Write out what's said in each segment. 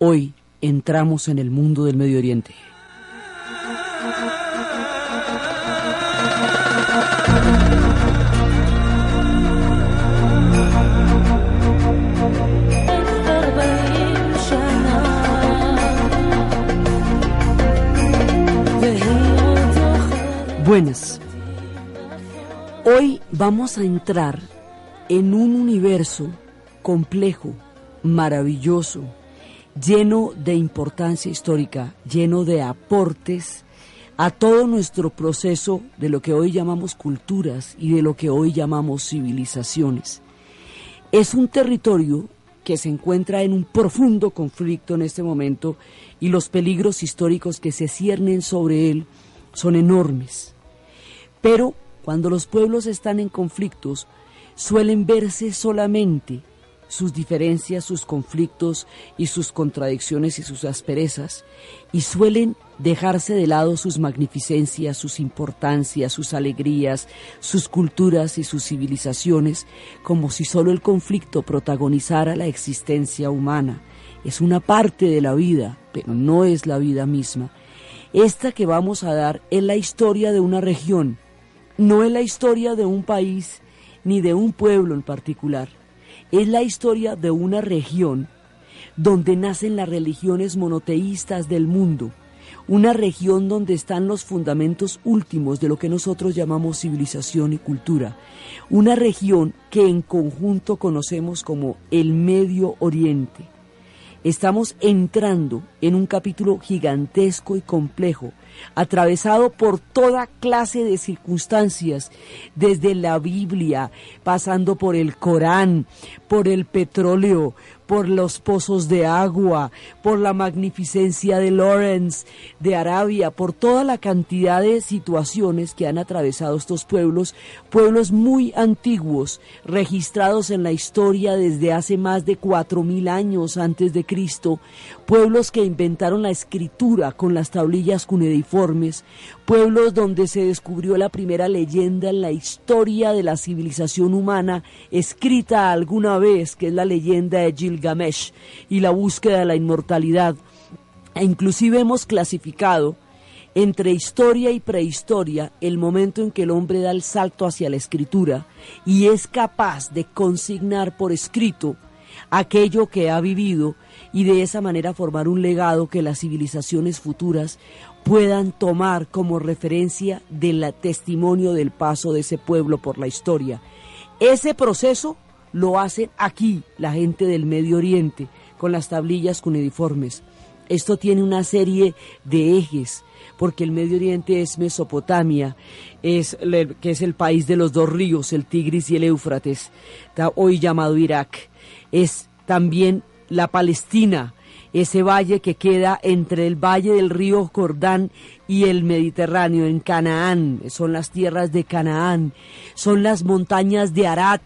Hoy entramos en el mundo del Medio Oriente. Buenas. Hoy vamos a entrar en un universo complejo, maravilloso, lleno de importancia histórica, lleno de aportes a todo nuestro proceso de lo que hoy llamamos culturas y de lo que hoy llamamos civilizaciones. Es un territorio que se encuentra en un profundo conflicto en este momento y los peligros históricos que se ciernen sobre él son enormes. Pero cuando los pueblos están en conflictos, suelen verse solamente sus diferencias, sus conflictos y sus contradicciones y sus asperezas, y suelen dejarse de lado sus magnificencias, sus importancias, sus alegrías, sus culturas y sus civilizaciones, como si solo el conflicto protagonizara la existencia humana. Es una parte de la vida, pero no es la vida misma. Esta que vamos a dar es la historia de una región, no es la historia de un país ni de un pueblo en particular. Es la historia de una región donde nacen las religiones monoteístas del mundo, una región donde están los fundamentos últimos de lo que nosotros llamamos civilización y cultura, una región que en conjunto conocemos como el Medio Oriente. Estamos entrando en un capítulo gigantesco y complejo atravesado por toda clase de circunstancias, desde la Biblia, pasando por el Corán, por el petróleo, por los pozos de agua, por la magnificencia de Lawrence, de Arabia, por toda la cantidad de situaciones que han atravesado estos pueblos, pueblos muy antiguos, registrados en la historia desde hace más de cuatro mil años antes de Cristo, pueblos que inventaron la escritura con las tablillas cuneiformes, pueblos donde se descubrió la primera leyenda en la historia de la civilización humana, escrita alguna vez, que es la leyenda de Gilgamesh y la búsqueda de la inmortalidad. E inclusive hemos clasificado entre historia y prehistoria el momento en que el hombre da el salto hacia la escritura y es capaz de consignar por escrito aquello que ha vivido y de esa manera formar un legado que las civilizaciones futuras puedan tomar como referencia del testimonio del paso de ese pueblo por la historia. Ese proceso lo hacen aquí la gente del Medio Oriente con las tablillas cuneiformes. Esto tiene una serie de ejes, porque el Medio Oriente es Mesopotamia, es, que es el país de los dos ríos, el Tigris y el Éufrates, hoy llamado Irak. Es también la Palestina, ese valle que queda entre el valle del río Jordán y el Mediterráneo, en Canaán, son las tierras de Canaán, son las montañas de Arat,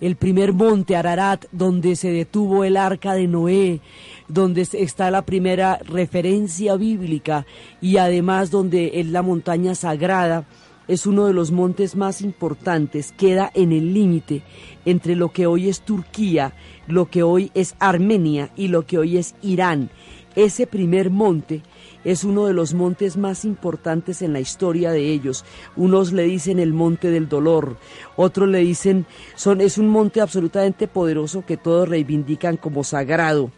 el primer monte Ararat donde se detuvo el arca de Noé, donde está la primera referencia bíblica y además donde es la montaña sagrada es uno de los montes más importantes, queda en el límite entre lo que hoy es Turquía, lo que hoy es Armenia y lo que hoy es Irán. Ese primer monte es uno de los montes más importantes en la historia de ellos. Unos le dicen el monte del dolor, otros le dicen son es un monte absolutamente poderoso que todos reivindican como sagrado.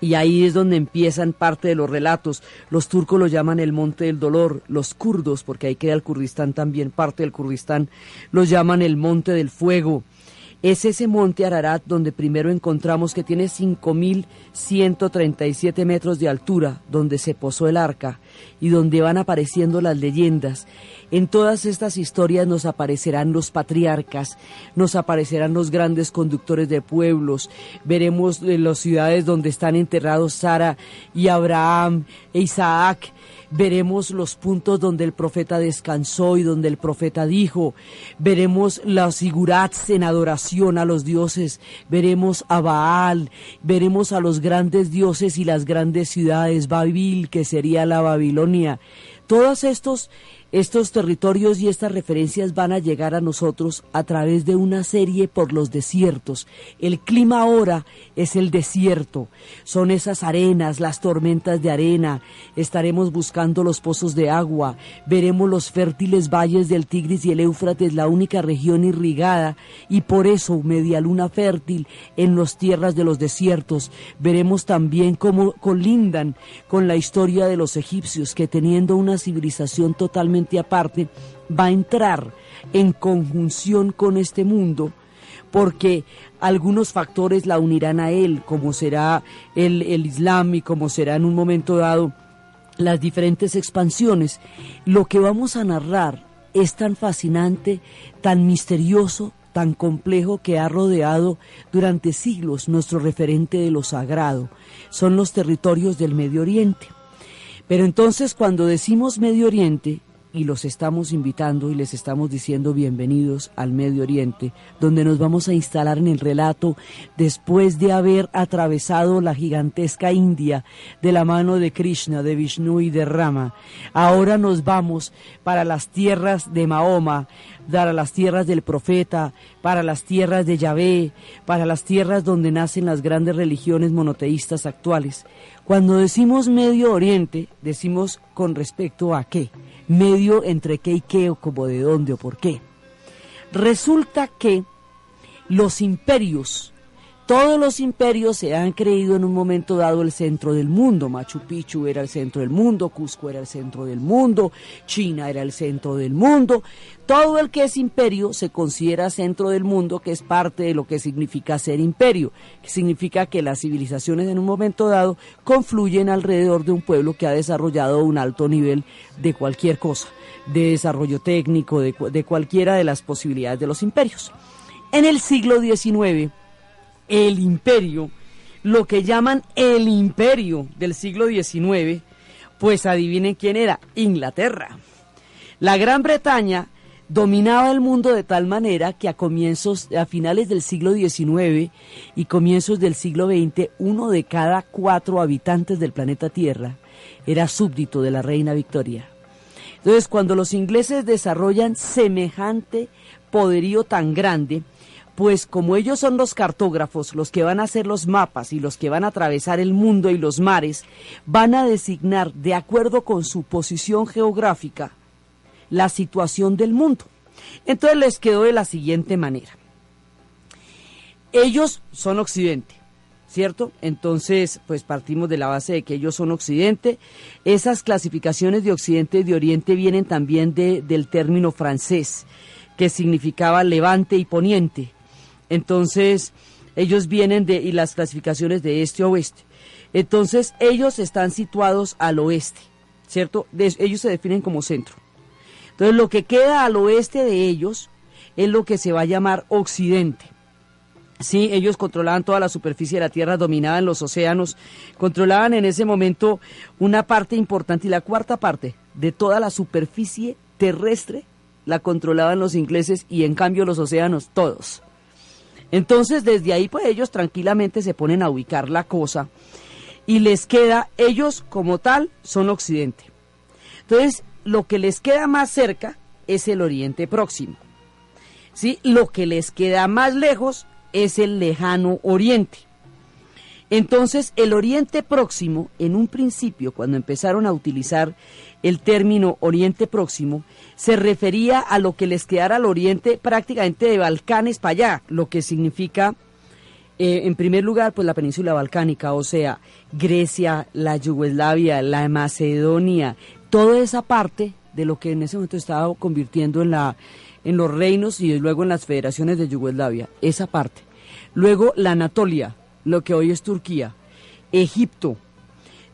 Y ahí es donde empiezan parte de los relatos. Los turcos lo llaman el Monte del Dolor, los kurdos, porque ahí queda el Kurdistán también, parte del Kurdistán, los llaman el Monte del Fuego. Es ese monte Ararat donde primero encontramos que tiene 5.137 metros de altura, donde se posó el arca y donde van apareciendo las leyendas. En todas estas historias nos aparecerán los patriarcas, nos aparecerán los grandes conductores de pueblos, veremos las ciudades donde están enterrados Sara y Abraham e Isaac, veremos los puntos donde el profeta descansó y donde el profeta dijo, veremos las sigurats en adoración a los dioses, veremos a Baal, veremos a los grandes dioses y las grandes ciudades, Babil, que sería la Babilonia. Todos estos estos territorios y estas referencias van a llegar a nosotros a través de una serie por los desiertos. El clima ahora es el desierto, son esas arenas, las tormentas de arena, estaremos buscando los pozos de agua, veremos los fértiles valles del Tigris y el Éufrates, la única región irrigada, y por eso media luna fértil en las tierras de los desiertos. Veremos también cómo colindan con la historia de los egipcios, que teniendo una civilización totalmente aparte, va a entrar en conjunción con este mundo porque algunos factores la unirán a él, como será el, el Islam y como será en un momento dado las diferentes expansiones. Lo que vamos a narrar es tan fascinante, tan misterioso, tan complejo que ha rodeado durante siglos nuestro referente de lo sagrado. Son los territorios del Medio Oriente. Pero entonces cuando decimos Medio Oriente, y los estamos invitando y les estamos diciendo bienvenidos al Medio Oriente, donde nos vamos a instalar en el relato después de haber atravesado la gigantesca India de la mano de Krishna, de Vishnu y de Rama. Ahora nos vamos para las tierras de Mahoma, para las tierras del profeta, para las tierras de Yahvé, para las tierras donde nacen las grandes religiones monoteístas actuales. Cuando decimos Medio Oriente, decimos con respecto a qué? Medio entre qué y qué o como de dónde o por qué. Resulta que los imperios todos los imperios se han creído en un momento dado el centro del mundo. Machu Picchu era el centro del mundo, Cusco era el centro del mundo, China era el centro del mundo. Todo el que es imperio se considera centro del mundo, que es parte de lo que significa ser imperio, que significa que las civilizaciones en un momento dado confluyen alrededor de un pueblo que ha desarrollado un alto nivel de cualquier cosa, de desarrollo técnico, de, de cualquiera de las posibilidades de los imperios. En el siglo XIX, el imperio, lo que llaman el imperio del siglo XIX, pues adivinen quién era, Inglaterra. La Gran Bretaña dominaba el mundo de tal manera que a comienzos, a finales del siglo XIX y comienzos del siglo XX, uno de cada cuatro habitantes del planeta Tierra era súbdito de la reina Victoria. Entonces, cuando los ingleses desarrollan semejante poderío tan grande, pues como ellos son los cartógrafos, los que van a hacer los mapas y los que van a atravesar el mundo y los mares, van a designar, de acuerdo con su posición geográfica, la situación del mundo. Entonces les quedó de la siguiente manera. Ellos son Occidente, ¿cierto? Entonces, pues partimos de la base de que ellos son Occidente. Esas clasificaciones de Occidente y de Oriente vienen también de, del término francés, que significaba levante y poniente entonces, ellos vienen de, y las clasificaciones de este a oeste. Entonces, ellos están situados al oeste, ¿cierto? ellos se definen como centro. Entonces, lo que queda al oeste de ellos es lo que se va a llamar occidente. Sí, ellos controlaban toda la superficie de la Tierra, dominaban los océanos, controlaban en ese momento una parte importante y la cuarta parte de toda la superficie terrestre la controlaban los ingleses y en cambio los océanos todos. Entonces, desde ahí, pues ellos tranquilamente se ponen a ubicar la cosa y les queda, ellos como tal son Occidente. Entonces, lo que les queda más cerca es el Oriente Próximo. ¿Sí? Lo que les queda más lejos es el lejano Oriente. Entonces, el Oriente Próximo, en un principio, cuando empezaron a utilizar el término Oriente Próximo, se refería a lo que les quedara al Oriente prácticamente de Balcanes para allá, lo que significa, eh, en primer lugar, pues la península balcánica, o sea, Grecia, la Yugoslavia, la Macedonia, toda esa parte de lo que en ese momento estaba convirtiendo en, la, en los reinos y luego en las federaciones de Yugoslavia, esa parte. Luego la Anatolia, lo que hoy es Turquía, Egipto,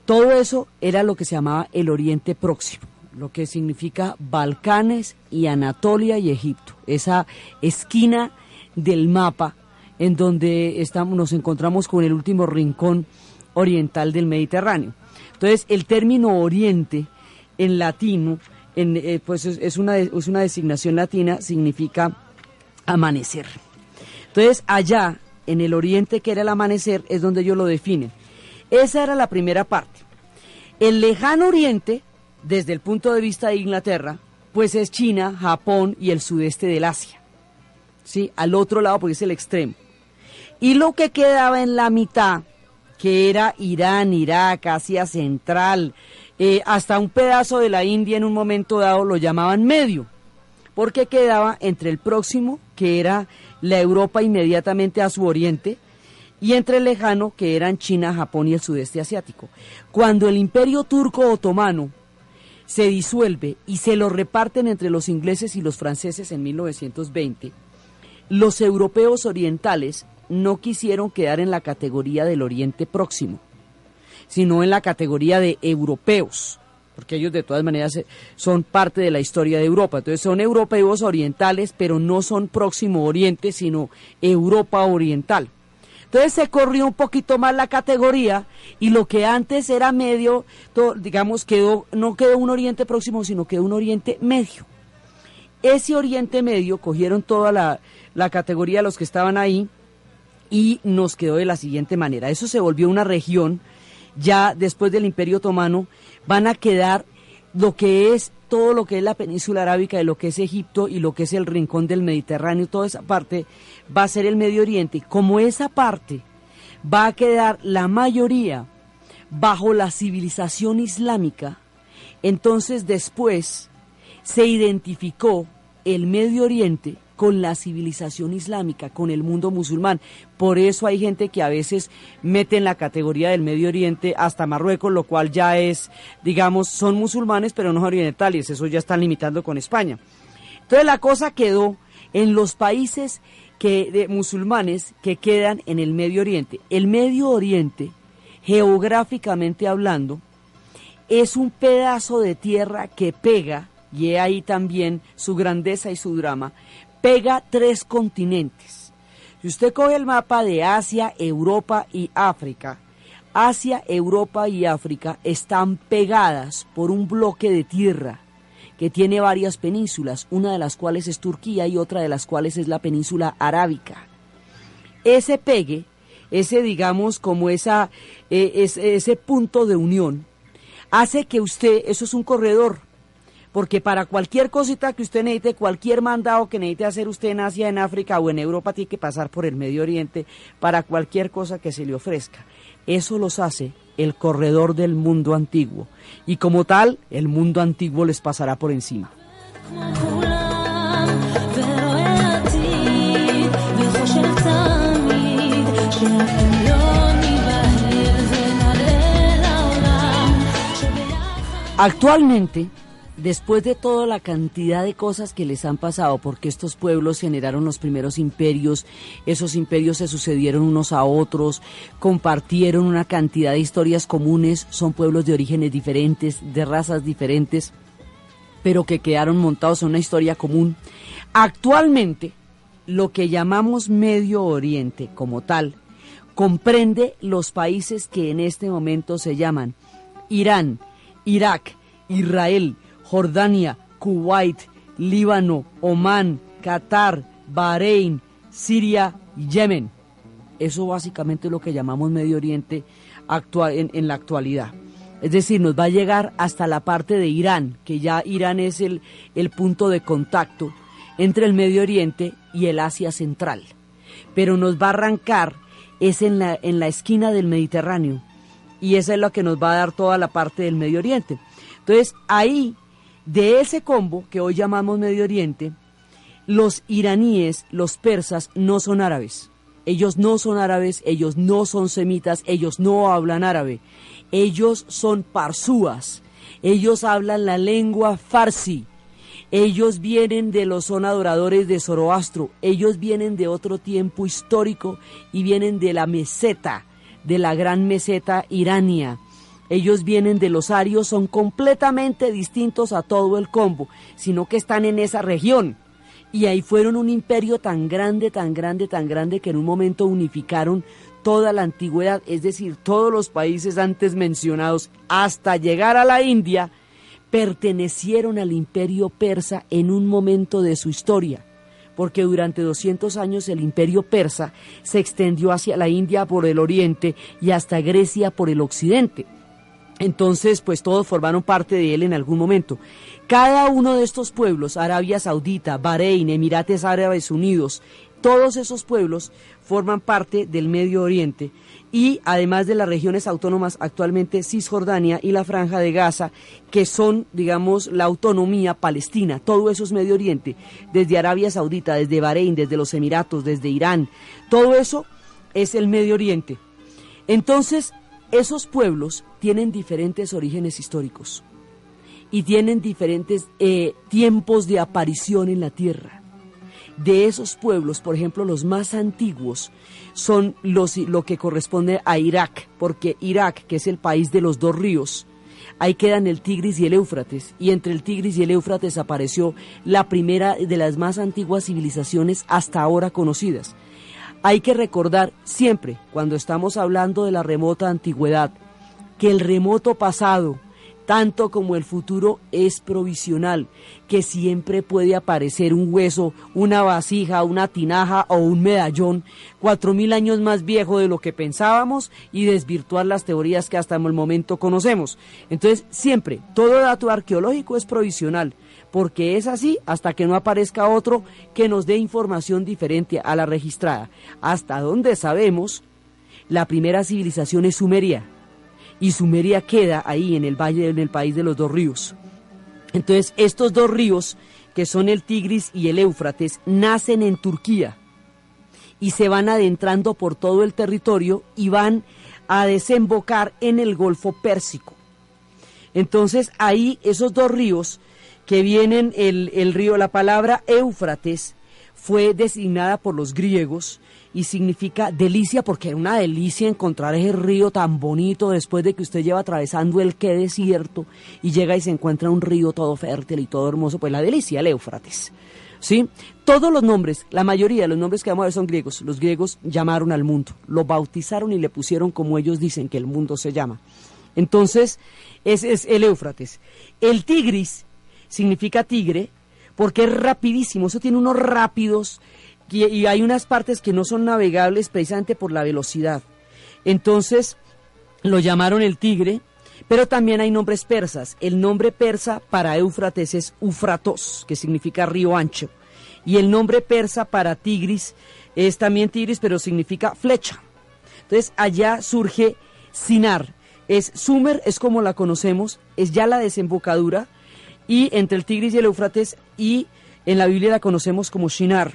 todo eso era lo que se llamaba el Oriente Próximo, lo que significa Balcanes y Anatolia y Egipto, esa esquina del mapa en donde estamos, nos encontramos con el último rincón oriental del Mediterráneo. Entonces, el término Oriente en latino, en, eh, pues es, una, es una designación latina, significa amanecer. Entonces, allá en el oriente que era el amanecer es donde ellos lo definen. Esa era la primera parte. El lejano oriente, desde el punto de vista de Inglaterra, pues es China, Japón y el sudeste del Asia. ¿Sí? Al otro lado, porque es el extremo. Y lo que quedaba en la mitad, que era Irán, Irak, Asia Central, eh, hasta un pedazo de la India en un momento dado lo llamaban medio, porque quedaba entre el próximo, que era la Europa inmediatamente a su oriente, y entre el lejano, que eran China, Japón y el sudeste asiático. Cuando el imperio turco otomano se disuelve y se lo reparten entre los ingleses y los franceses en 1920, los europeos orientales no quisieron quedar en la categoría del Oriente Próximo, sino en la categoría de europeos, porque ellos de todas maneras eh, son parte de la historia de Europa. Entonces son europeos orientales, pero no son Próximo Oriente, sino Europa Oriental. Entonces se corrió un poquito más la categoría y lo que antes era medio, digamos, quedó, no quedó un Oriente Próximo, sino quedó un Oriente Medio. Ese Oriente Medio cogieron toda la, la categoría de los que estaban ahí y nos quedó de la siguiente manera. Eso se volvió una región, ya después del Imperio Otomano, van a quedar lo que es todo lo que es la península arábica, de lo que es Egipto y lo que es el rincón del Mediterráneo, toda esa parte va a ser el Medio Oriente. Como esa parte va a quedar la mayoría bajo la civilización islámica, entonces después se identificó el Medio Oriente con la civilización islámica, con el mundo musulmán. Por eso hay gente que a veces mete en la categoría del Medio Oriente hasta Marruecos, lo cual ya es, digamos, son musulmanes pero no orientales, eso ya están limitando con España. Entonces la cosa quedó en los países que, de musulmanes que quedan en el Medio Oriente. El Medio Oriente, geográficamente hablando, es un pedazo de tierra que pega, y ahí también su grandeza y su drama, pega tres continentes. Si usted coge el mapa de Asia, Europa y África, Asia, Europa y África están pegadas por un bloque de tierra que tiene varias penínsulas, una de las cuales es Turquía y otra de las cuales es la península arábica. Ese pegue, ese digamos como esa, eh, ese punto de unión, hace que usted, eso es un corredor, porque para cualquier cosita que usted necesite, cualquier mandado que necesite hacer usted en Asia, en África o en Europa, tiene que pasar por el Medio Oriente para cualquier cosa que se le ofrezca. Eso los hace el corredor del mundo antiguo y como tal, el mundo antiguo les pasará por encima. Actualmente, después de toda la cantidad de cosas que les han pasado, porque estos pueblos generaron los primeros imperios, esos imperios se sucedieron unos a otros, compartieron una cantidad de historias comunes, son pueblos de orígenes diferentes, de razas diferentes, pero que quedaron montados en una historia común. Actualmente, lo que llamamos Medio Oriente como tal, comprende los países que en este momento se llaman Irán, Irak, Israel, Jordania, Kuwait, Líbano, Omán, Qatar, Bahrein, Siria y Yemen. Eso básicamente es lo que llamamos Medio Oriente actual, en, la actualidad. Es decir, nos va a llegar hasta la parte de Irán, que ya Irán es el, el punto de contacto entre el Medio Oriente y el Asia Central. Pero nos va a arrancar es en la, en la esquina del Mediterráneo y esa es lo que nos va a dar toda la parte del Medio Oriente. Entonces ahí de ese combo que hoy llamamos Medio Oriente, los iraníes, los persas, no son árabes. Ellos no son árabes, ellos no son semitas, ellos no hablan árabe. Ellos son parsúas. Ellos hablan la lengua farsi. Ellos vienen de los son adoradores de Zoroastro. Ellos vienen de otro tiempo histórico y vienen de la meseta, de la gran meseta irania ellos vienen de los arios, son completamente distintos a todo el combo, sino que están en esa región. Y ahí fueron un imperio tan grande, tan grande, tan grande que en un momento unificaron toda la antigüedad, es decir, todos los países antes mencionados, hasta llegar a la India, pertenecieron al imperio persa en un momento de su historia, porque durante 200 años el imperio persa se extendió hacia la India por el oriente y hasta Grecia por el occidente. Entonces, pues todos formaron parte de él en algún momento. Cada uno de estos pueblos, Arabia Saudita, Bahrein, Emirates Árabes Unidos, todos esos pueblos forman parte del Medio Oriente y además de las regiones autónomas actualmente Cisjordania y la Franja de Gaza, que son, digamos, la autonomía palestina, todo eso es Medio Oriente, desde Arabia Saudita, desde Bahrein, desde los Emiratos, desde Irán, todo eso es el Medio Oriente. Entonces, esos pueblos tienen diferentes orígenes históricos y tienen diferentes eh, tiempos de aparición en la tierra. De esos pueblos, por ejemplo, los más antiguos son los, lo que corresponde a Irak, porque Irak, que es el país de los dos ríos, ahí quedan el Tigris y el Éufrates, y entre el Tigris y el Éufrates apareció la primera de las más antiguas civilizaciones hasta ahora conocidas. Hay que recordar siempre, cuando estamos hablando de la remota antigüedad, que el remoto pasado tanto como el futuro es provisional, que siempre puede aparecer un hueso, una vasija, una tinaja o un medallón cuatro mil años más viejo de lo que pensábamos y desvirtuar las teorías que hasta el momento conocemos. Entonces, siempre, todo dato arqueológico es provisional, porque es así hasta que no aparezca otro que nos dé información diferente a la registrada. Hasta donde sabemos, la primera civilización es Sumeria y Sumeria queda ahí en el valle, en el país de los dos ríos. Entonces, estos dos ríos, que son el Tigris y el Éufrates, nacen en Turquía y se van adentrando por todo el territorio y van a desembocar en el Golfo Pérsico. Entonces, ahí esos dos ríos que vienen, el, el río, la palabra Éufrates fue designada por los griegos y significa delicia porque era una delicia encontrar ese río tan bonito después de que usted lleva atravesando el que desierto y llega y se encuentra un río todo fértil y todo hermoso, pues la delicia, el Éufrates. ¿Sí? Todos los nombres, la mayoría de los nombres que vamos a ver son griegos. Los griegos llamaron al mundo, lo bautizaron y le pusieron como ellos dicen que el mundo se llama. Entonces, ese es el Éufrates. El Tigris significa tigre porque es rapidísimo, eso tiene unos rápidos y, hay unas partes que no son navegables precisamente por la velocidad. Entonces lo llamaron el tigre, pero también hay nombres persas. El nombre persa para Éufrates es Ufratos, que significa río ancho. Y el nombre persa para Tigris es también Tigris, pero significa flecha. Entonces allá surge Sinar. Es Sumer, es como la conocemos, es ya la desembocadura. Y entre el Tigris y el Éufrates, y en la Biblia la conocemos como Shinar.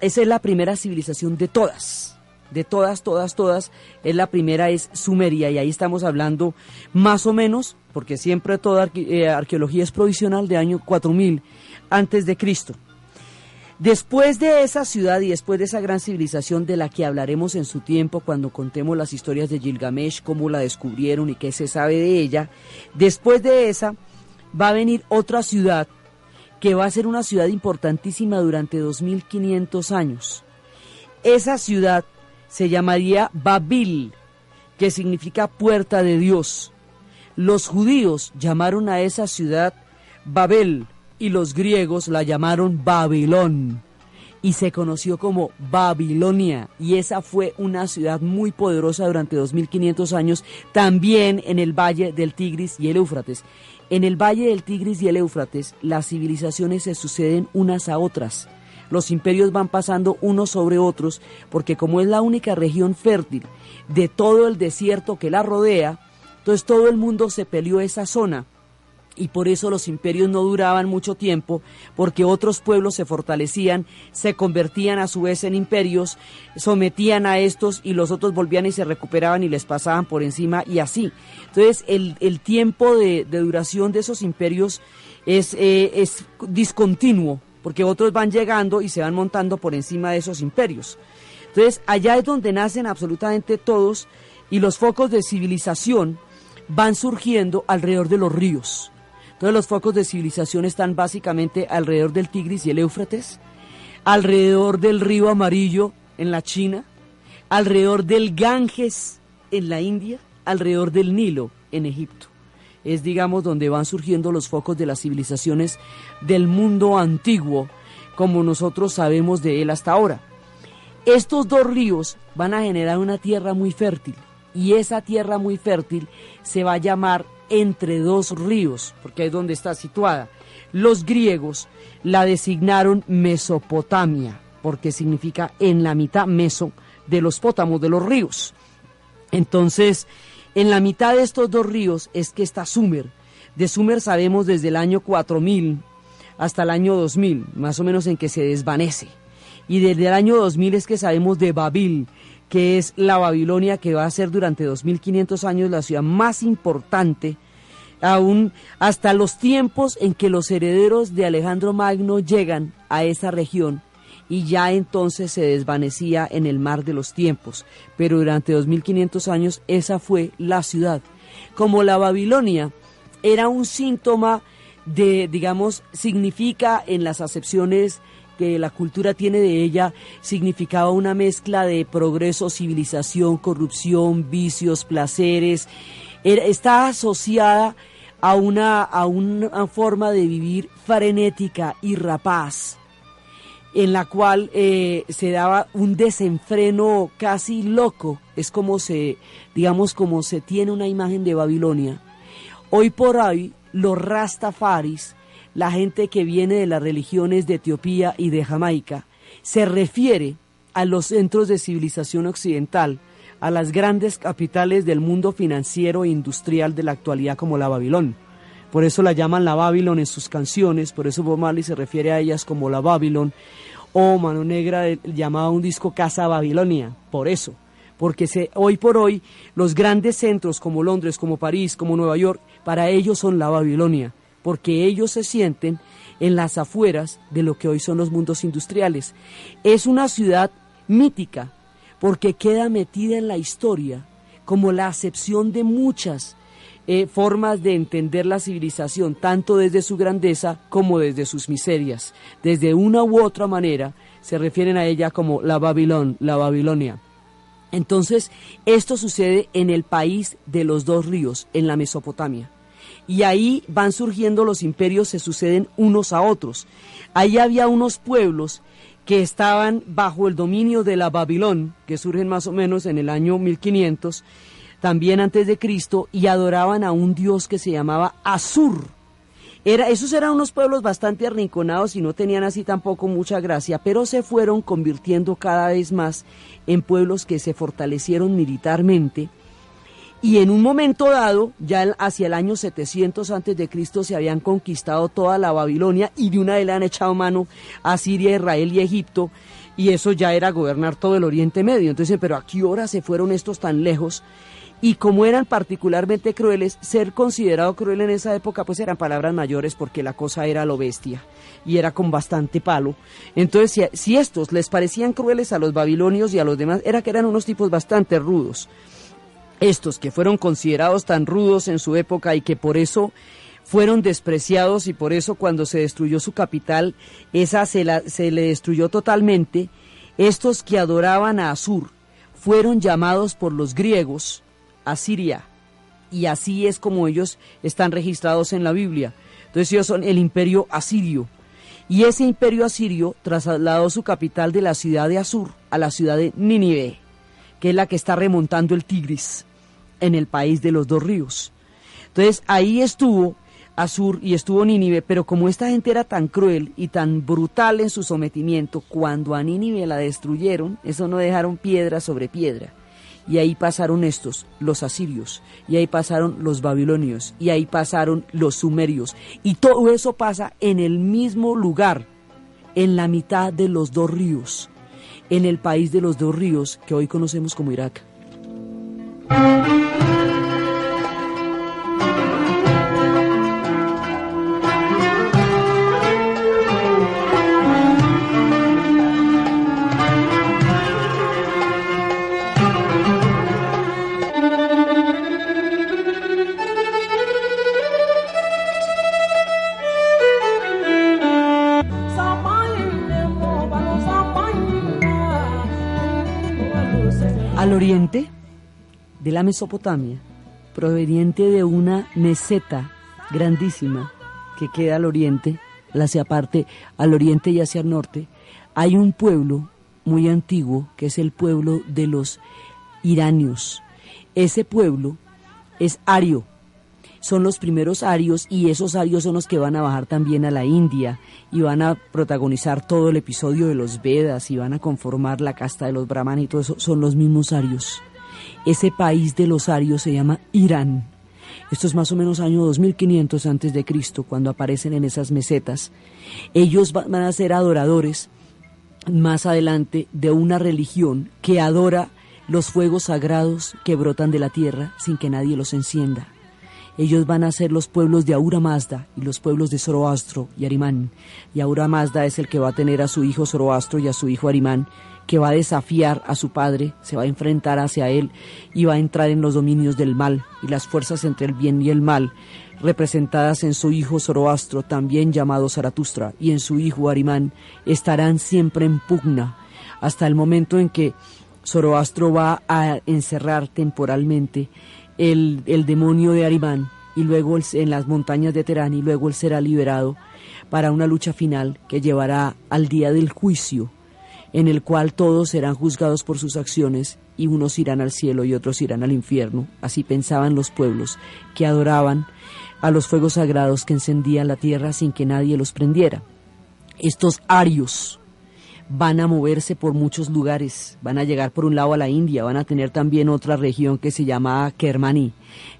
Esa es la primera civilización de todas, de todas, todas, todas. Es la primera, es Sumeria, y ahí estamos hablando más o menos, porque siempre toda eh, arqueología es provisional, de año 4000 antes de Cristo. Después de esa ciudad y después de esa gran civilización de la que hablaremos en su tiempo cuando contemos las historias de Gilgamesh, cómo la descubrieron y qué se sabe de ella, después de esa va a venir otra ciudad que va a ser una ciudad importantísima durante 2500 años. Esa ciudad se llamaría Babil, que significa puerta de Dios. Los judíos llamaron a esa ciudad Babel y los griegos la llamaron Babilón y se conoció como Babilonia y esa fue una ciudad muy poderosa durante 2500 años también en el valle del Tigris y el Éufrates. En el valle del Tigris y el Éufrates, las civilizaciones se suceden unas a otras. Los imperios van pasando unos sobre otros porque como es la única región fértil de todo el desierto que la rodea, entonces todo el mundo se peleó esa zona y por eso los imperios no duraban mucho tiempo, porque otros pueblos se fortalecían, se convertían a su vez en imperios, sometían a estos y los otros volvían y se recuperaban y les pasaban por encima y así. Entonces el, el tiempo de, duración de esos imperios es, eh, es discontinuo, porque otros van llegando y se van montando por encima de esos imperios. Entonces allá es donde nacen absolutamente todos y los focos de civilización van surgiendo alrededor de los ríos. Todos los focos de civilización están básicamente alrededor del Tigris y el Éufrates, alrededor del río Amarillo en la China, alrededor del Ganges en la India, alrededor del Nilo en Egipto. Es, digamos, donde van surgiendo los focos de las civilizaciones del mundo antiguo, como nosotros sabemos de él hasta ahora. Estos dos ríos van a generar una tierra muy fértil, y esa tierra muy fértil se va a llamar entre dos ríos, porque es donde está situada. Los griegos la designaron Mesopotamia, porque significa en la mitad meso de los pótamos, de los ríos. Entonces, en la mitad de estos dos ríos es que está Sumer. De Sumer sabemos desde el año 4000 hasta el año 2000, más o menos en que se desvanece. Y desde el año 2000 es que sabemos de Babil, que es la Babilonia que va a ser durante 2500 años la ciudad más importante, aún hasta los tiempos en que los herederos de Alejandro Magno llegan a esa región y ya entonces se desvanecía en el mar de los tiempos, pero durante 2500 años esa fue la ciudad. Como la Babilonia era un síntoma de, digamos, significa en las acepciones que la cultura tiene de ella significaba una mezcla de progreso, civilización, corrupción, vicios, placeres. está asociada a una, a una forma de vivir frenética y rapaz, en la cual eh, se daba un desenfreno casi loco. Es como se, digamos, como se tiene una imagen de Babilonia. Hoy por hoy, los rastafaris la gente que viene de las religiones de Etiopía y de Jamaica, se refiere a los centros de civilización occidental, a las grandes capitales del mundo financiero e industrial de la actualidad como la Babilón. Por eso la llaman la Babilón en sus canciones, por eso Bob Marley se refiere a ellas como la Babilón, o Mano Negra llamaba un disco Casa Babilonia, por eso, porque se, hoy por hoy los grandes centros como Londres, como París, como Nueva York, para ellos son la Babilonia porque ellos se sienten en las afueras de lo que hoy son los mundos industriales. Es una ciudad mítica porque queda metida en la historia como la acepción de muchas eh, formas de entender la civilización, tanto desde su grandeza como desde sus miserias. Desde una u otra manera se refieren a ella como la Babilón, la Babilonia. Entonces, esto sucede en el país de los dos ríos, en la Mesopotamia y ahí van surgiendo los imperios, se suceden unos a otros. Ahí había unos pueblos que estaban bajo el dominio de la Babilón, que surgen más o menos en el año 1500, también antes de Cristo, y adoraban a un dios que se llamaba Asur. Era, esos eran unos pueblos bastante arrinconados y no tenían así tampoco mucha gracia, pero se fueron convirtiendo cada vez más en pueblos que se fortalecieron militarmente, y en un momento dado, ya hacia el año 700 antes de Cristo, se habían conquistado toda la Babilonia y de una vez le han echado mano a Siria, Israel y Egipto, y eso ya era gobernar todo el Oriente Medio. Entonces, pero ¿a qué hora se fueron estos tan lejos? Y como eran particularmente crueles, ser considerado cruel en esa época, pues eran palabras mayores porque la cosa era lo bestia y era con bastante palo. Entonces, si, si estos les parecían crueles a los babilonios y a los demás, era que eran unos tipos bastante rudos estos que fueron considerados tan rudos en su época y que por eso fueron despreciados y por eso cuando se destruyó su capital, esa se, le destruyó totalmente, estos que adoraban a Asur fueron llamados por los griegos Asiria. Y así es como ellos están registrados en la Biblia. Entonces ellos son el imperio asirio. Y ese imperio asirio trasladó su capital de la ciudad de Asur a la ciudad de Nínive, que es la que está remontando el Tigris en el país de los dos ríos. Entonces ahí estuvo Asur y estuvo Nínive, pero como esta gente era tan cruel y tan brutal en su sometimiento, cuando a Nínive la destruyeron, eso no dejaron piedra sobre piedra. Y ahí pasaron estos, los asirios, y ahí pasaron los babilonios, y ahí pasaron los sumerios. Y todo eso pasa en el mismo lugar, en la mitad de los dos ríos, en el país de los dos ríos que hoy conocemos como Irak. Al oriente de la Mesopotamia, proveniente de una meseta grandísima que queda al oriente, hacia parte al oriente y hacia el norte, hay un pueblo muy antiguo que es el pueblo de los iranios. Ese pueblo es ario, son los primeros arios y esos arios son los que van a bajar también a la India y van a protagonizar todo el episodio de los Vedas y van a conformar la casta de los brahman y todo eso, son los mismos arios. Ese país de los arios se llama Irán. Esto es más o menos año 2500 antes de Cristo cuando aparecen en esas mesetas. Ellos van a ser adoradores más adelante de una religión que adora los fuegos sagrados que brotan de la tierra sin que nadie los encienda. Ellos van a ser los pueblos de Aura Mazda y los pueblos de Zoroastro y Arimán. Y Aura Mazda es el que va a tener a su hijo Zoroastro y a su hijo Arimán, que va a desafiar a su padre, se va a enfrentar hacia él y va a entrar en los dominios del mal y las fuerzas entre el bien y el mal, representadas en su hijo Zoroastro, también llamado Zaratustra, y en su hijo Arimán, estarán siempre en pugna hasta el momento en que Zoroastro va a encerrar temporalmente el, demonio de Arimán y luego en las montañas de Terán y luego él será liberado para una lucha final que llevará al día del juicio en el cual todos serán juzgados por sus acciones y unos irán al cielo y otros irán al infierno. Así pensaban los pueblos que adoraban a los fuegos sagrados que encendían la tierra sin que nadie los prendiera. Estos arios, van a moverse por muchos lugares, van a llegar por un lado a la India, van a tener también otra región que se llama Kermani.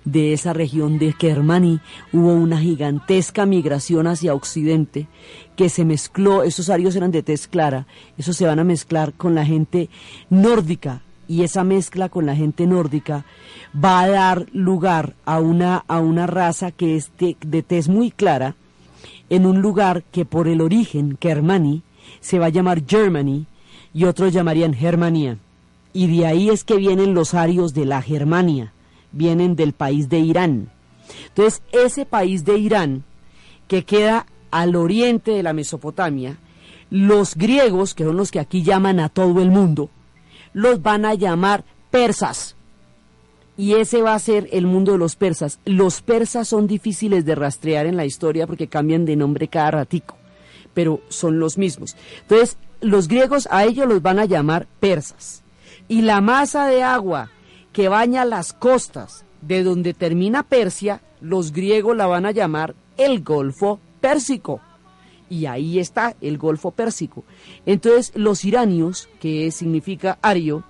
De esa región de Kermani hubo una gigantesca migración hacia Occidente que se mezcló, esos arios eran de tez clara, esos se van a mezclar con la gente nórdica y esa mezcla con la gente nórdica va a dar lugar a una, a una raza que es de, de tez muy clara en un lugar que por el origen, Kermani, se va a llamar Germany y otros llamarían Germania. Y de ahí es que vienen los arios de la Germania, vienen del país de Irán. Entonces, ese país de Irán, que queda al oriente de la Mesopotamia, los griegos, que son los que aquí llaman a todo el mundo, los van a llamar persas. Y ese va a ser el mundo de los persas. Los persas son difíciles de rastrear en la historia porque cambian de nombre cada ratico pero son los mismos. Entonces, los griegos a ellos los van a llamar persas. Y la masa de agua que baña las costas de donde termina Persia, los griegos la van a llamar el Golfo Pérsico. Y ahí está el Golfo Pérsico. Entonces, los iranios, que significa ario,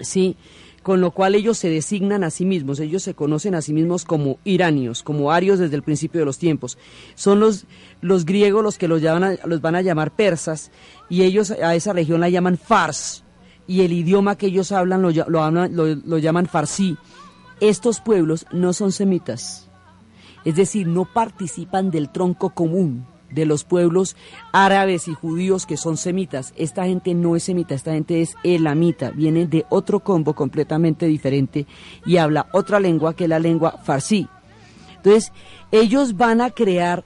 sí, con lo cual ellos se designan a sí mismos, ellos se conocen a sí mismos como iranios, como arios desde el principio de los tiempos. Son los, los griegos los que los, llaman los van a llamar persas y ellos a esa región la llaman fars y el idioma que ellos hablan lo, lo, lo llaman farsí. Estos pueblos no son semitas, es decir, no participan del tronco común de los pueblos árabes y judíos que son semitas. Esta gente no es semita, esta gente es elamita, viene de otro combo completamente diferente y habla otra lengua que la lengua farsi. Entonces, ellos van a crear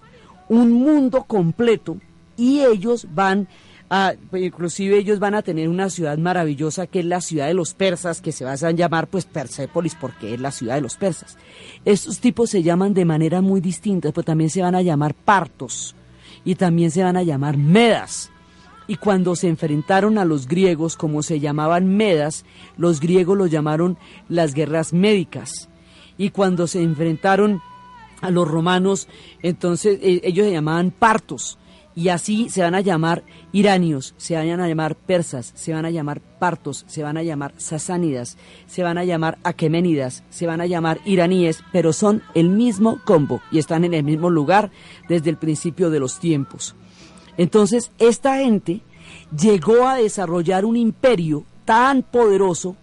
un mundo completo y ellos van a, inclusive ellos van a tener una ciudad maravillosa que es la ciudad de los persas, que se va a llamar pues Persépolis porque es la ciudad de los persas. Estos tipos se llaman de manera muy distinta, pero también se van a llamar partos y también se van a llamar Medas. Y cuando se enfrentaron a los griegos, como se llamaban Medas, los griegos los llamaron las guerras médicas. Y cuando se enfrentaron a los romanos, entonces eh, ellos se llamaban partos y así se van a llamar iranios, se van a llamar persas, se van a llamar partos, se van a llamar sasánidas, se van a llamar aqueménidas, se van a llamar iraníes, pero son el mismo combo y están en el mismo lugar desde el principio de los tiempos. Entonces, esta gente llegó a desarrollar un imperio tan poderoso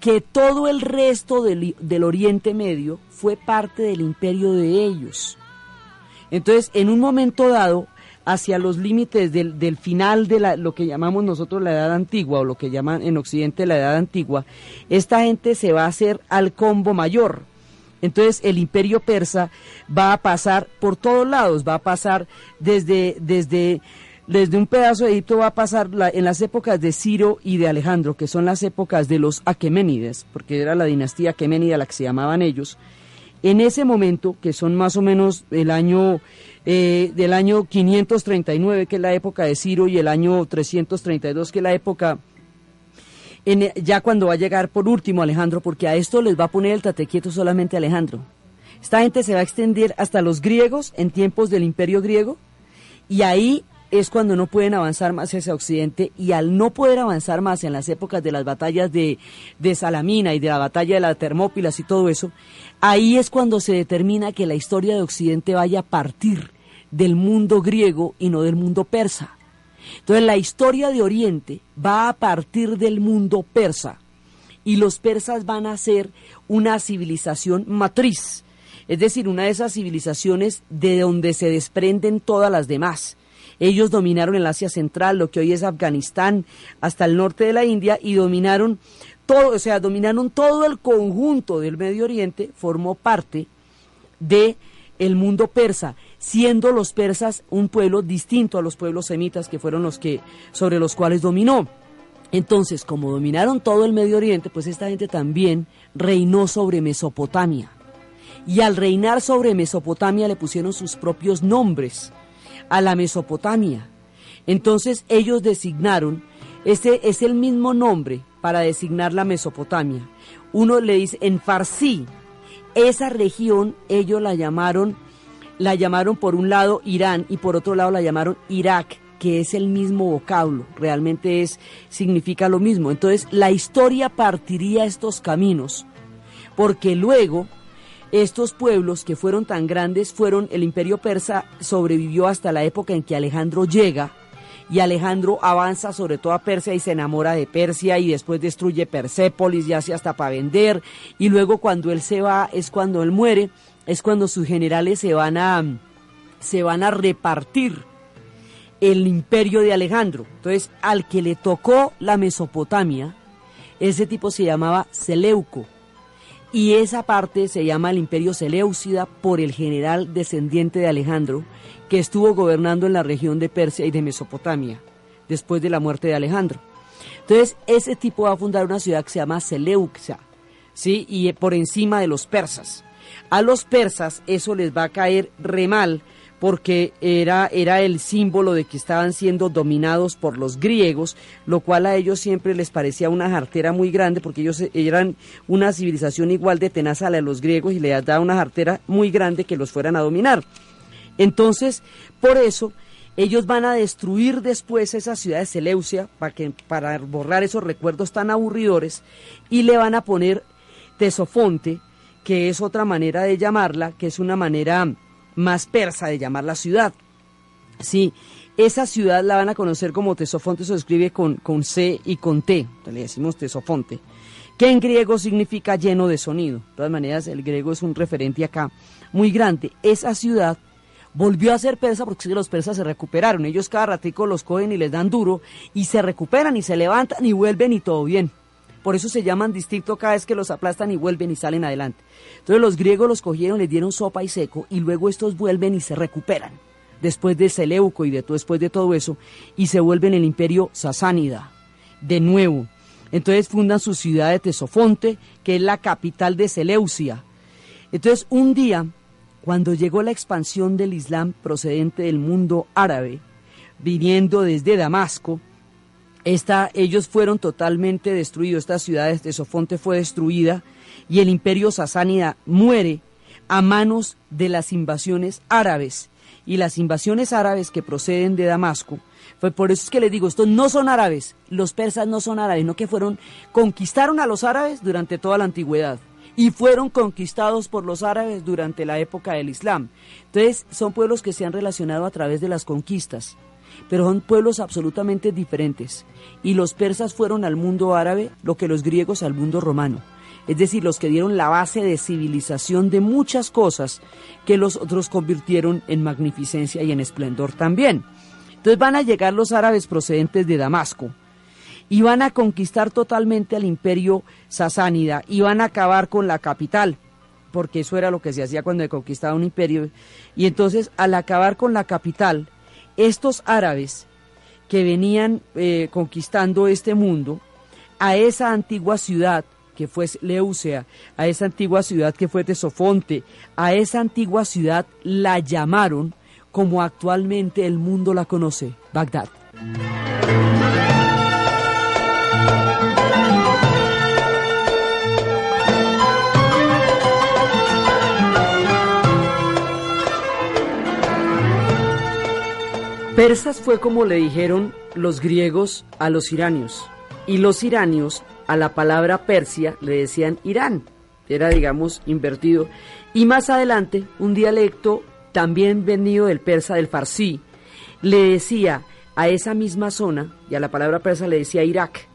que todo el resto del, del Oriente Medio fue parte del imperio de ellos. Entonces, en un momento dado, hacia los límites del, del, final de la, lo que llamamos nosotros la edad antigua o lo que llaman en Occidente la edad antigua, esta gente se va a hacer al combo mayor. Entonces el imperio persa va a pasar por todos lados, va a pasar desde, desde, desde un pedazo de Egipto, va a pasar en las épocas de Ciro y de Alejandro, que son las épocas de los Aqueménides, porque era la dinastía aqueménida la que se llamaban ellos. En ese momento, que son más o menos el año eh, del año 539, que es la época de Ciro, y el año 332, que es la época ya cuando va a llegar por último Alejandro, porque a esto les va a poner el tatequieto solamente Alejandro. Esta gente se va a extender hasta los griegos en tiempos del imperio griego y ahí es cuando no pueden avanzar más hacia Occidente y al no poder avanzar más en las épocas de las batallas de, Salamina y de la batalla de las Termópilas y todo eso, ahí es cuando se determina que la historia de Occidente vaya a partir del mundo griego y no del mundo persa. Entonces la historia de Oriente va a partir del mundo persa y los persas van a ser una civilización matriz, es decir, una de esas civilizaciones de donde se desprenden todas las demás. Ellos dominaron el Asia Central, lo que hoy es Afganistán, hasta el norte de la India y dominaron todo, o sea, dominaron todo el conjunto del Medio Oriente, formó parte de el mundo persa, siendo los persas un pueblo distinto a los pueblos semitas que fueron los que sobre los cuales dominó. Entonces, como dominaron todo el Medio Oriente, pues esta gente también reinó sobre Mesopotamia. Y al reinar sobre Mesopotamia le pusieron sus propios nombres a la Mesopotamia. Entonces ellos designaron, este es el mismo nombre para designar la Mesopotamia. Uno le dice en Farsi, esa región ellos la llamaron, la llamaron por un lado Irán y por otro lado la llamaron Irak, que es el mismo vocablo, realmente es, significa lo mismo. Entonces la historia partiría estos caminos, porque luego estos pueblos que fueron tan grandes fueron, el imperio persa sobrevivió hasta la época en que Alejandro llega y Alejandro avanza sobre toda Persia y se enamora de Persia y después destruye Persépolis y hace hasta para vender y luego cuando él se va es cuando él muere, es cuando sus generales se van a se van a repartir el imperio de Alejandro. Entonces, al que le tocó la Mesopotamia, ese tipo se llamaba Seleuco. Y esa parte se llama el imperio Seleucida por el general descendiente de Alejandro, que estuvo gobernando en la región de Persia y de Mesopotamia, después de la muerte de Alejandro. Entonces, ese tipo va a fundar una ciudad que se llama Seleucia, ¿sí? Y por encima de los persas. A los persas eso les va a caer re mal, porque era, era el símbolo de que estaban siendo dominados por los griegos, lo cual a ellos siempre les parecía una jartera muy grande, porque ellos eran una civilización igual de tenaz a la de los griegos y les daba una jartera muy grande que los fueran a dominar. Entonces, por eso, ellos van a destruir después esa ciudad de Seleucia para, que, para borrar esos recuerdos tan aburridores y le van a poner Tesofonte, que es otra manera de llamarla, que es una manera más persa de llamar la ciudad. Sí, esa ciudad la van a conocer como Tesofonte, se escribe con, con C y con T, le decimos Tesofonte, que en griego significa lleno de sonido. De todas maneras, el griego es un referente acá muy grande. Esa ciudad volvió a ser persa porque los persas se recuperaron. Ellos cada ratico los cogen y les dan duro y se recuperan y se levantan y vuelven y todo bien. Por eso se llaman distinto cada vez que los aplastan y vuelven y salen adelante. Entonces los griegos los cogieron, les dieron sopa y seco y luego estos vuelven y se recuperan. Después de Seleuco y de, después de todo eso y se vuelven el imperio sasánida. De nuevo. Entonces fundan su ciudad de Tesofonte, que es la capital de Seleucia. Entonces un día, cuando llegó la expansión del Islam procedente del mundo árabe, viniendo desde Damasco, esta, ellos fueron totalmente destruidos, esta ciudad de Tesofonte fue destruida y el imperio sasánida muere a manos de las invasiones árabes. Y las invasiones árabes que proceden de Damasco, fue por eso es que les digo, estos no son árabes, los persas no son árabes, no que fueron, conquistaron a los árabes durante toda la antigüedad y fueron conquistados por los árabes durante la época del Islam. Entonces, son pueblos que se han relacionado a través de las conquistas pero son pueblos absolutamente diferentes. Y los persas fueron al mundo árabe lo que los griegos al mundo romano. Es decir, los que dieron la base de civilización de muchas cosas que los otros convirtieron en magnificencia y en esplendor también. Entonces van a llegar los árabes procedentes de Damasco y van a conquistar totalmente al imperio sasánida y van a acabar con la capital, porque eso era lo que se hacía cuando se conquistaba un imperio. Y entonces al acabar con la capital, estos árabes que venían eh, conquistando este mundo, a esa antigua ciudad que fue Leucea, a esa antigua ciudad que fue Tesofonte, a esa antigua ciudad la llamaron como actualmente el mundo la conoce, Bagdad. Persas fue como le dijeron los griegos a los iranios. Y los iranios a la palabra Persia le decían Irán. Era, digamos, invertido. Y más adelante, un dialecto también venido del persa, del farsí, le decía a esa misma zona, y a la palabra persa le decía Irak.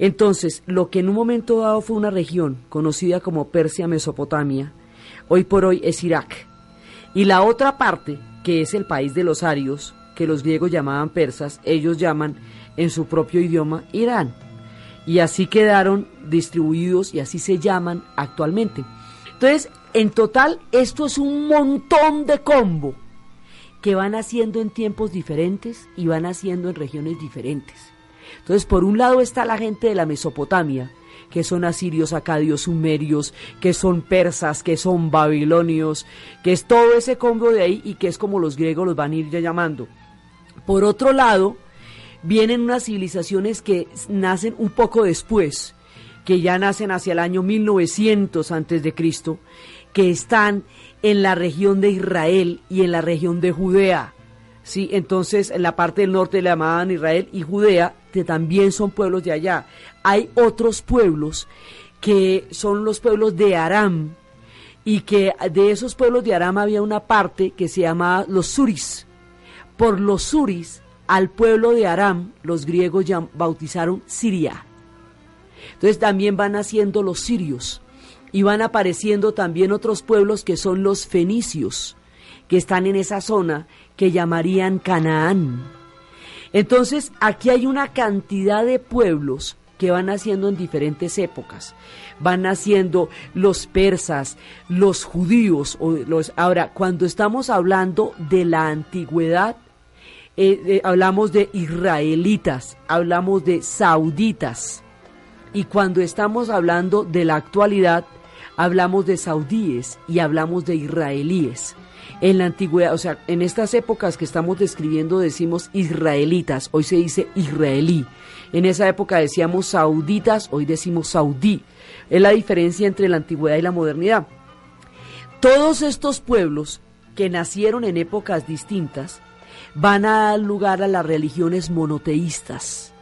Entonces, lo que en un momento dado fue una región conocida como Persia Mesopotamia, hoy por hoy es Irak. Y la otra parte, que es el país de los arios, que los griegos llamaban persas, ellos llaman en su propio idioma Irán. Y así quedaron distribuidos y así se llaman actualmente. Entonces, en total, esto es un montón de combo que van haciendo en tiempos diferentes y van haciendo en regiones diferentes. Entonces, por un lado está la gente de la Mesopotamia, que son asirios, acadios, sumerios, que son persas, que son babilonios, que es todo ese combo de ahí y que es como los griegos los van a ir ya llamando. Por otro lado, vienen unas civilizaciones que nacen un poco después, que ya nacen hacia el año 1900 antes de Cristo, que están en la región de Israel y en la región de Judea. Sí, entonces en la parte del norte le llamaban Israel y Judea, que también son pueblos de allá. Hay otros pueblos que son los pueblos de Aram y que de esos pueblos de Aram había una parte que se llamaba los Suris por los suris, al pueblo de Aram, los griegos ya bautizaron Siria. Entonces también van naciendo los sirios y van apareciendo también otros pueblos que son los fenicios, que están en esa zona que llamarían Canaán. Entonces aquí hay una cantidad de pueblos que van naciendo en diferentes épocas. Van naciendo los persas, los judíos. O los, ahora, cuando estamos hablando de la antigüedad, eh, hablamos de israelitas, hablamos de sauditas. Y cuando estamos hablando de la actualidad, hablamos de saudíes y hablamos de israelíes. En la antigüedad, o sea, en estas épocas que estamos describiendo decimos israelitas, hoy se dice israelí. En esa época decíamos sauditas, hoy decimos saudí. Es la diferencia entre la antigüedad y la modernidad. Todos estos pueblos que nacieron en épocas distintas van a dar lugar a las religiones monoteístas,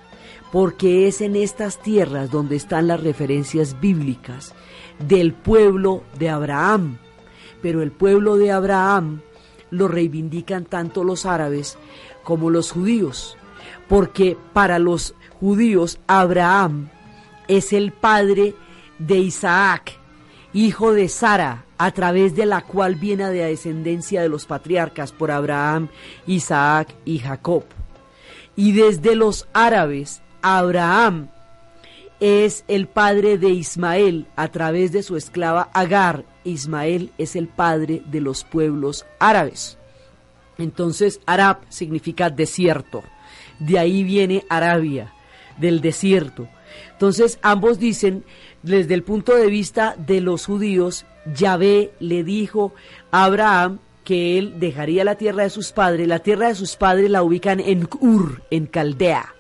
porque es en estas tierras donde están las referencias bíblicas del pueblo de Abraham. Pero el pueblo de Abraham lo reivindican tanto los árabes como los judíos, porque para los judíos Abraham es el padre de Isaac, hijo de Sara, a través de la cual viene de la descendencia de los patriarcas por Abraham, Isaac y Jacob. Y desde los árabes, Abraham es el padre de Ismael a través de su esclava Agar. Ismael es el padre de los pueblos árabes. Entonces, Arab significa desierto. De ahí viene Arabia, del desierto. Entonces, ambos dicen, desde el punto de vista de los judíos, Yahvé le dijo a Abraham que él dejaría la tierra de sus padres. La tierra de sus padres la ubican en Ur, en Caldea,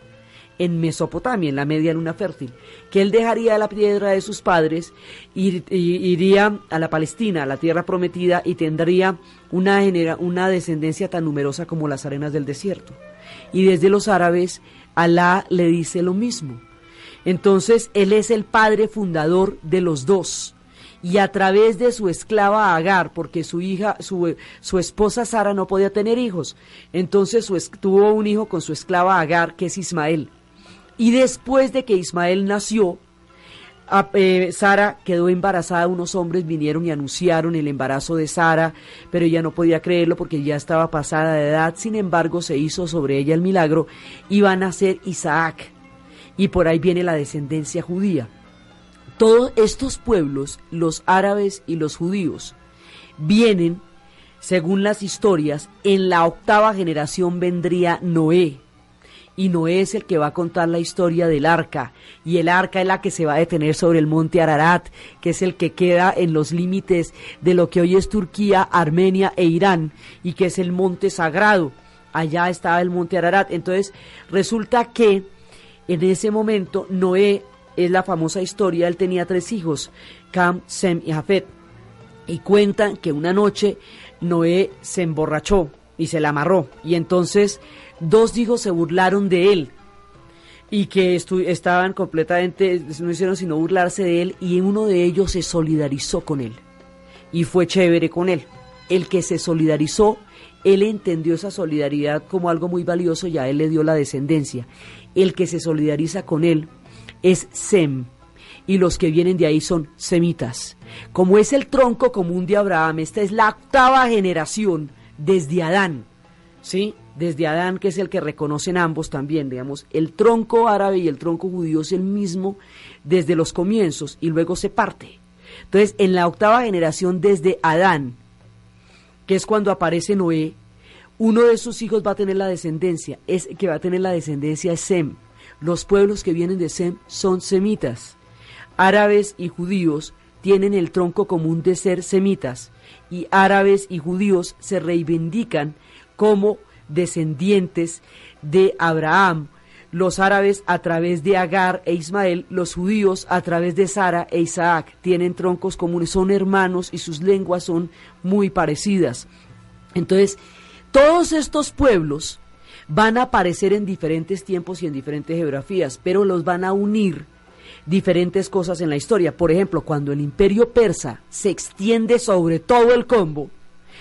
en Mesopotamia, en la media luna fértil. Que él dejaría la tierra de sus padres y, iría a la Palestina, a la tierra prometida, y tendría una, una descendencia tan numerosa como las arenas del desierto. Y desde los árabes, Alá le dice lo mismo. Entonces, él es el padre fundador de los dos y a través de su esclava Agar, porque su hija, su, su esposa Sara no podía tener hijos. Entonces tuvo un hijo con su esclava Agar, que es Ismael. Y después de que Ismael nació, eh, Sara quedó embarazada, unos hombres vinieron y anunciaron el embarazo de Sara, pero ella no podía creerlo porque ya estaba pasada de edad, sin embargo se hizo sobre ella el milagro, va a nacer Isaac, y por ahí viene la descendencia judía. Todos estos pueblos, los árabes y los judíos, vienen, según las historias, en la octava generación vendría Noé. Y Noé es el que va a contar la historia del arca. Y el arca es la que se va a detener sobre el monte Ararat, que es el que queda en los límites de lo que hoy es Turquía, Armenia e Irán, y que es el monte sagrado. Allá estaba el monte Ararat. Entonces, resulta que en ese momento Noé es la famosa historia, él tenía tres hijos, Cam, Sem y Jafet, y cuentan que una noche Noé se emborrachó y se la amarró. Y entonces dos hijos se burlaron de él y que estaban completamente, no hicieron sino burlarse de él y uno de ellos se solidarizó con él y fue chévere con él. El que se solidarizó, él entendió esa solidaridad como algo muy valioso y a él le dio la descendencia. El que se solidariza con él es Sem y los que vienen de ahí son semitas. Como es el tronco común de Abraham, esta es la octava generación desde Adán, ¿sí? Desde Adán, que es el que reconocen ambos también, digamos, el tronco árabe y el tronco judío es el mismo desde los comienzos y luego se parte. Entonces, en la octava generación desde Adán, que es cuando aparece Noé, uno de sus hijos va a tener la descendencia, es que va a tener la descendencia es Sem. Los pueblos que vienen de Sem son semitas. Árabes y judíos tienen el tronco común de ser semitas y árabes y judíos se reivindican como descendientes de Abraham, los árabes a través de Agar e Ismael, los judíos a través de Sara e Isaac, tienen troncos comunes, son hermanos y sus lenguas son muy parecidas. Entonces, todos estos pueblos van a aparecer en diferentes tiempos y en diferentes geografías, pero los van a unir diferentes cosas en la historia. Por ejemplo, cuando el imperio persa se extiende sobre todo el combo,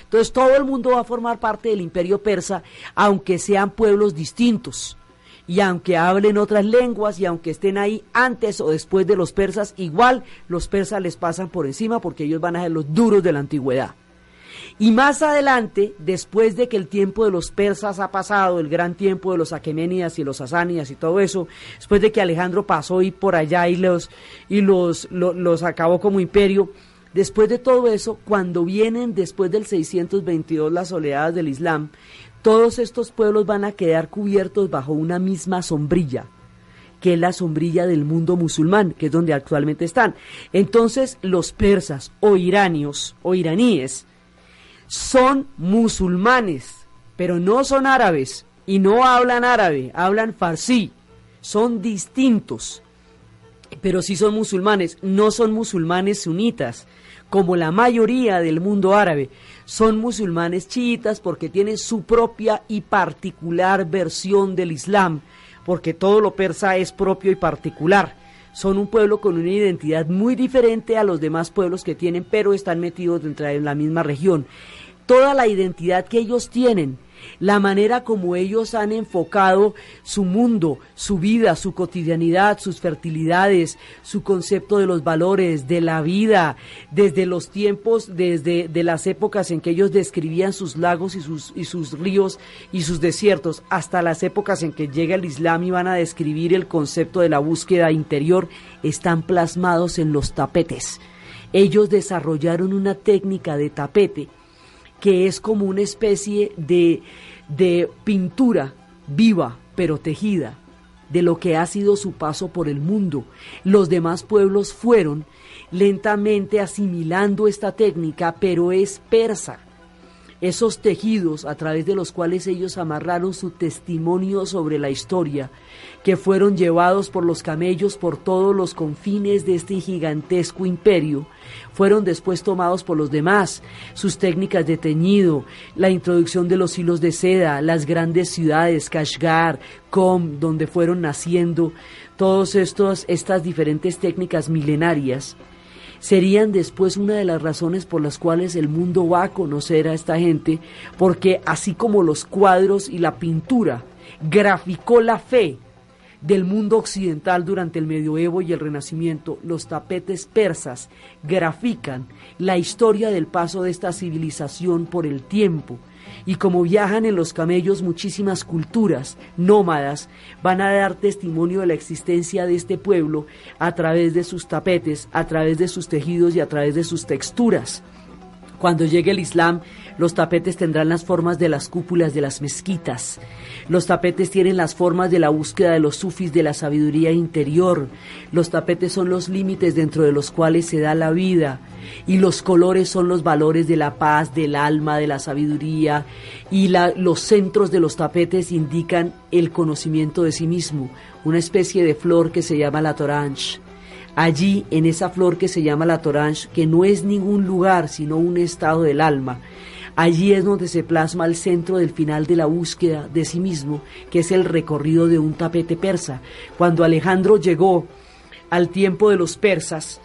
entonces todo el mundo va a formar parte del imperio persa, aunque sean pueblos distintos. Y aunque hablen otras lenguas y aunque estén ahí antes o después de los persas, igual los persas les pasan por encima porque ellos van a ser los duros de la antigüedad. Y más adelante, después de que el tiempo de los persas ha pasado, el gran tiempo de los aqueménidas y los asánidas y todo eso, después de que Alejandro pasó y por allá y los, y los, los, acabó como imperio, después de todo eso, cuando vienen después del 622 las oleadas del Islam, todos estos pueblos van a quedar cubiertos bajo una misma sombrilla que es la sombrilla del mundo musulmán, que es donde actualmente están. Entonces, los persas o iranios o iraníes son musulmanes, pero no son árabes y no hablan árabe, hablan farsi, son distintos, pero sí son musulmanes, no son musulmanes sunitas, como la mayoría del mundo árabe, son musulmanes chiitas porque tienen su propia y particular versión del Islam, porque todo lo persa es propio y particular. Son un pueblo con una identidad muy diferente a los demás pueblos que tienen, pero están metidos dentro de la misma región toda la identidad que ellos tienen, la manera como ellos han enfocado su mundo, su vida, su cotidianidad, sus fertilidades, su concepto de los valores, de la vida, desde los tiempos, desde de las épocas en que ellos describían sus lagos y sus, y sus ríos y sus desiertos, hasta las épocas en que llega el Islam y van a describir el concepto de la búsqueda interior, están plasmados en los tapetes. Ellos desarrollaron una técnica de tapete que es como una especie de, de pintura viva pero tejida de lo que ha sido su paso por el mundo. Los demás pueblos fueron lentamente asimilando esta técnica, pero es persa esos tejidos a través de los cuales ellos amarraron su testimonio sobre la historia, que fueron llevados por los camellos por todos los confines de este gigantesco imperio, fueron después tomados por los demás, sus técnicas de teñido, la introducción de los hilos de seda, las grandes ciudades, Kashgar, Com, donde fueron naciendo, todas estas diferentes técnicas milenarias serían después una de las razones por las cuales el mundo va a conocer a esta gente, porque así como los cuadros y la pintura graficó la fe del mundo occidental durante el medioevo y el renacimiento, los tapetes persas grafican la historia del paso de esta civilización por el tiempo, y como viajan en los camellos muchísimas culturas nómadas, van a dar testimonio de la existencia de este pueblo a través de sus tapetes, a través de sus tejidos y a través de sus texturas. Cuando llegue el Islam, los tapetes tendrán las formas de las cúpulas de las mezquitas. Los tapetes tienen las formas de la búsqueda de los sufis de la sabiduría interior. Los tapetes son los límites dentro de los cuales se da la vida. Y los colores son los valores de la paz, del alma, de la sabiduría. Y los centros de los tapetes indican el conocimiento de sí mismo, una especie de flor que se llama la torange allí en esa flor que se llama la torange, que no es ningún lugar, sino un estado del alma. Allí es donde se plasma el centro del final de la búsqueda de sí mismo, que es el recorrido de un tapete persa. Cuando Alejandro llegó al tiempo de los persas,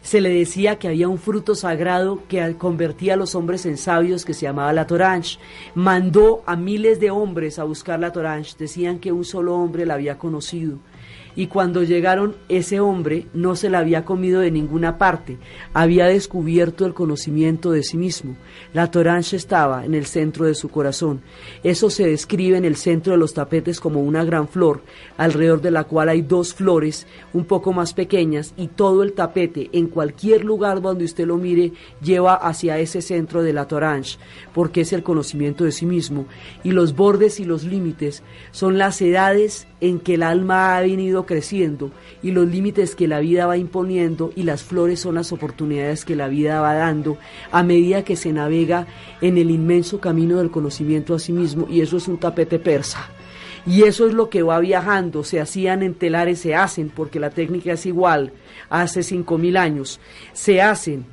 se le decía que había un fruto sagrado que convertía a los hombres en sabios que se llamaba la Torange. Mandó a miles de hombres a buscar la Torange. Decían que un solo hombre la había conocido y cuando llegaron ese hombre no se la había comido de ninguna parte, había descubierto el conocimiento de sí mismo. La torancha estaba en el centro de su corazón. Eso se describe en el centro de los tapetes como una gran flor, alrededor de la cual hay dos flores un poco más pequeñas y todo el tapete, en cualquier lugar donde usted lo mire, lleva hacia ese centro de la torancha, porque es el conocimiento de sí mismo. Y los bordes y los límites son las edades en que el alma ha venido creciendo y los límites que la vida va imponiendo y las flores son las oportunidades que la vida va dando a medida que se navega en el inmenso camino del conocimiento a sí mismo. Y eso es un tapete persa. Y eso es lo que va viajando, se hacían en telares, se hacen, porque la técnica es igual, hace cinco mil años, se hacen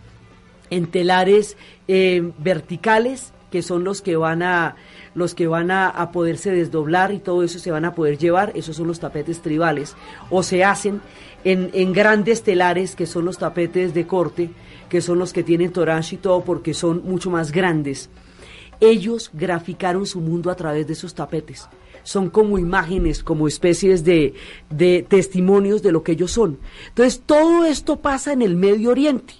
en telares eh, verticales, que son los que van a los que van a, poderse desdoblar y todo eso se van a poder llevar, esos son los tapetes tribales, o se hacen en, grandes telares, que son los tapetes de corte, que son los que tienen toranche y todo, porque son mucho más grandes. Ellos graficaron su mundo a través de esos tapetes. Son como imágenes, como especies de, de testimonios de lo que ellos son. Entonces, todo esto pasa en el Medio Oriente.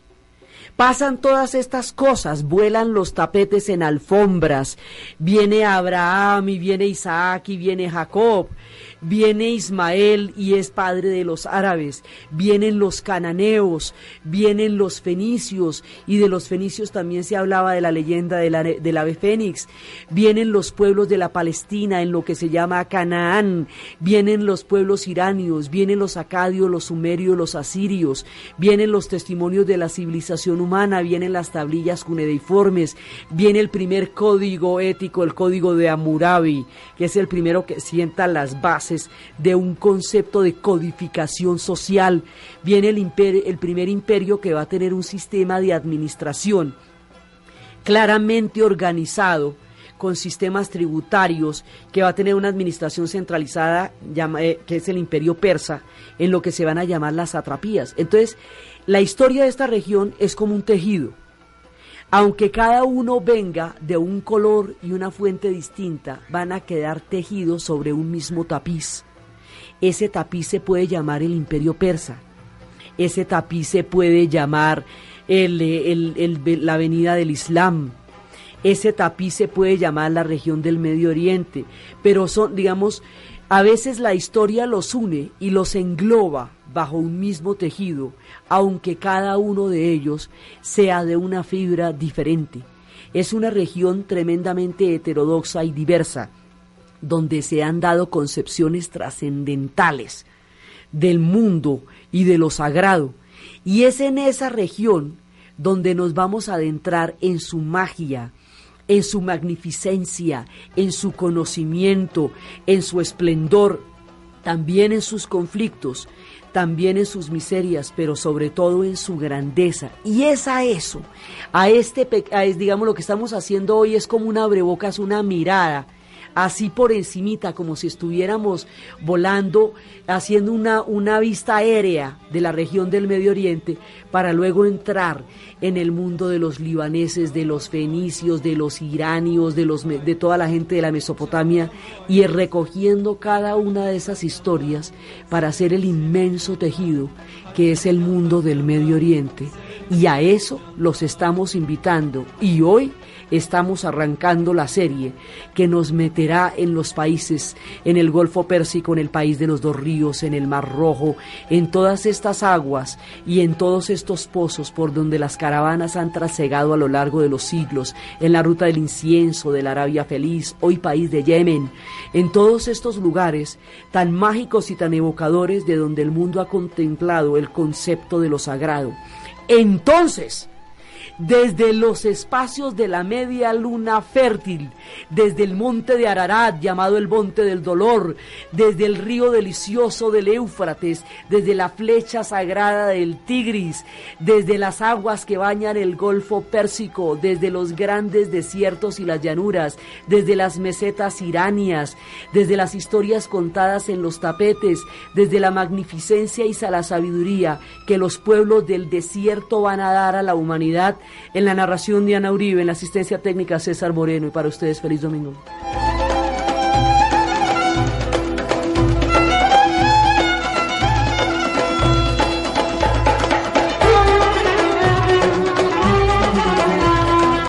Pasan todas estas cosas, vuelan los tapetes en alfombras, viene Abraham y viene Isaac y viene Jacob, viene Ismael y es padre de los árabes, vienen los cananeos, vienen los fenicios y de los fenicios también se hablaba de la leyenda del ave fénix, vienen los pueblos de la Palestina en lo que se llama Canaán, vienen los pueblos iranios, vienen los acadios, los sumerios, los asirios, vienen los testimonios de la civilización humana, vienen las tablillas cuneiformes, viene el primer código ético, el código de Hammurabi, que es el primero que sienta las bases de un concepto de codificación social. Viene el, el primer imperio que va a tener un sistema de administración claramente organizado con sistemas tributarios, que va a tener una administración centralizada, eh, que es el imperio persa, en lo que se van a llamar las atrapías. Entonces, la historia de esta región es como un tejido aunque cada uno venga de un color y una fuente distinta, van a quedar tejidos sobre un mismo tapiz. Ese tapiz se puede llamar el imperio persa. Ese tapiz se puede llamar la avenida del Islam. Ese tapiz se puede llamar la región del Medio Oriente. Pero son, digamos, a veces la historia los une y los engloba bajo un mismo tejido, aunque cada uno de ellos sea de una fibra diferente. Es una región tremendamente heterodoxa y diversa, donde se han dado concepciones trascendentales del mundo y de lo sagrado. Y es en esa región donde nos vamos a adentrar en su magia, en su magnificencia, en su conocimiento, en su esplendor, también en sus conflictos, también en sus miserias, pero sobre todo en su grandeza. Y es a eso, a este, digamos, lo que estamos haciendo hoy es como una abrebocas, una mirada así por encimita, como si estuviéramos volando, haciendo una, una vista aérea de la región del Medio Oriente, para luego entrar en el mundo de los libaneses, de los fenicios, de los iranios, de, los, de toda la gente de la Mesopotamia, y recogiendo cada una de esas historias para hacer el inmenso tejido que es el mundo del Medio Oriente. Y a eso los estamos invitando. Y hoy estamos arrancando la serie que nos meterá en los países, en el Golfo Pérsico, en el país de los dos ríos, en el Mar Rojo, en todas estas aguas y en todos estos pozos por donde las caravanas han trasegado a lo largo de los siglos, en la ruta del incienso, de la Arabia Feliz, hoy país de Yemen, en todos estos lugares tan mágicos y tan evocadores de donde el mundo ha contemplado el concepto de lo sagrado. Entonces, desde los espacios de la media luna fértil, desde el monte de Ararat, llamado el monte del dolor, desde el río delicioso del Éufrates, desde la flecha sagrada del Tigris, desde las aguas que bañan el Golfo Pérsico, desde los grandes desiertos y las llanuras, desde las mesetas iranias, desde las historias contadas en los tapetes, desde la magnificencia y la sabiduría que los pueblos del desierto van a dar a la humanidad, en la narración de Ana Uribe, en la asistencia técnica César Moreno y para ustedes feliz domingo.